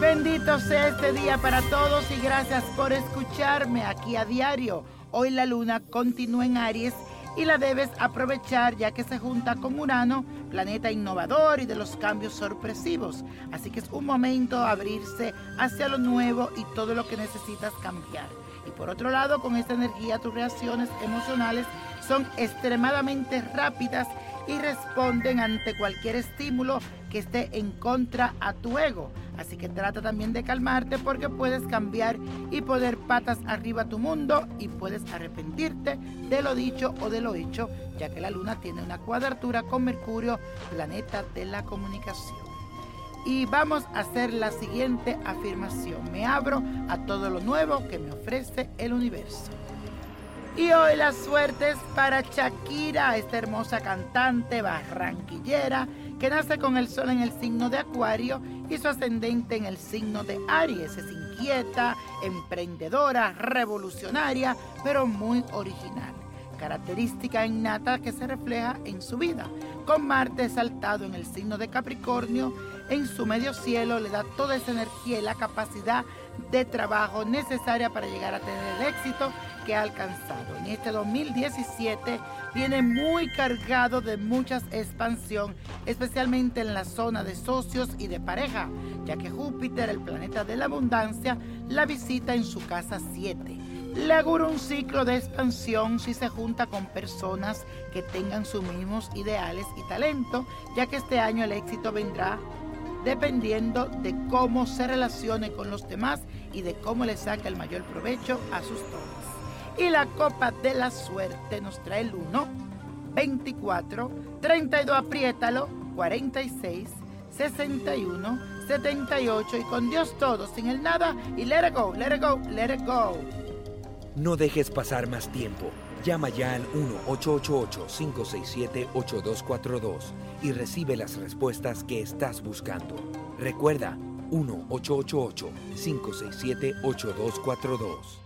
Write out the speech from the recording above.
Bendito sea este día para todos y gracias por escucharme aquí a diario. Hoy la luna continúa en Aries y la debes aprovechar ya que se junta con Urano, planeta innovador y de los cambios sorpresivos. Así que es un momento abrirse hacia lo nuevo y todo lo que necesitas cambiar. Y por otro lado, con esta energía tus reacciones emocionales son extremadamente rápidas y responden ante cualquier estímulo que esté en contra a tu ego. Así que trata también de calmarte porque puedes cambiar y poner patas arriba tu mundo y puedes arrepentirte de lo dicho o de lo hecho, ya que la luna tiene una cuadratura con Mercurio, planeta de la comunicación. Y vamos a hacer la siguiente afirmación. Me abro a todo lo nuevo que me ofrece el universo. Y hoy la suerte es para Shakira, esta hermosa cantante barranquillera que nace con el sol en el signo de Acuario y su ascendente en el signo de Aries. Es inquieta, emprendedora, revolucionaria, pero muy original. Característica innata que se refleja en su vida. Con Marte saltado en el signo de Capricornio, en su medio cielo le da toda esa energía y la capacidad de trabajo necesaria para llegar a tener el éxito que ha alcanzado. En este 2017 viene muy cargado de mucha expansión, especialmente en la zona de socios y de pareja, ya que Júpiter, el planeta de la abundancia, la visita en su casa 7. Le augura un ciclo de expansión si se junta con personas que tengan sus mismos ideales y talento, ya que este año el éxito vendrá dependiendo de cómo se relacione con los demás y de cómo le saque el mayor provecho a sus dones. Y la copa de la suerte nos trae el 1, 24, 32, apriétalo, 46, 61, 78 y con Dios todo, sin el nada y let it go, let it go, let it go. No dejes pasar más tiempo. Llama ya al 1-888-567-8242 y recibe las respuestas que estás buscando. Recuerda, 1-888-567-8242.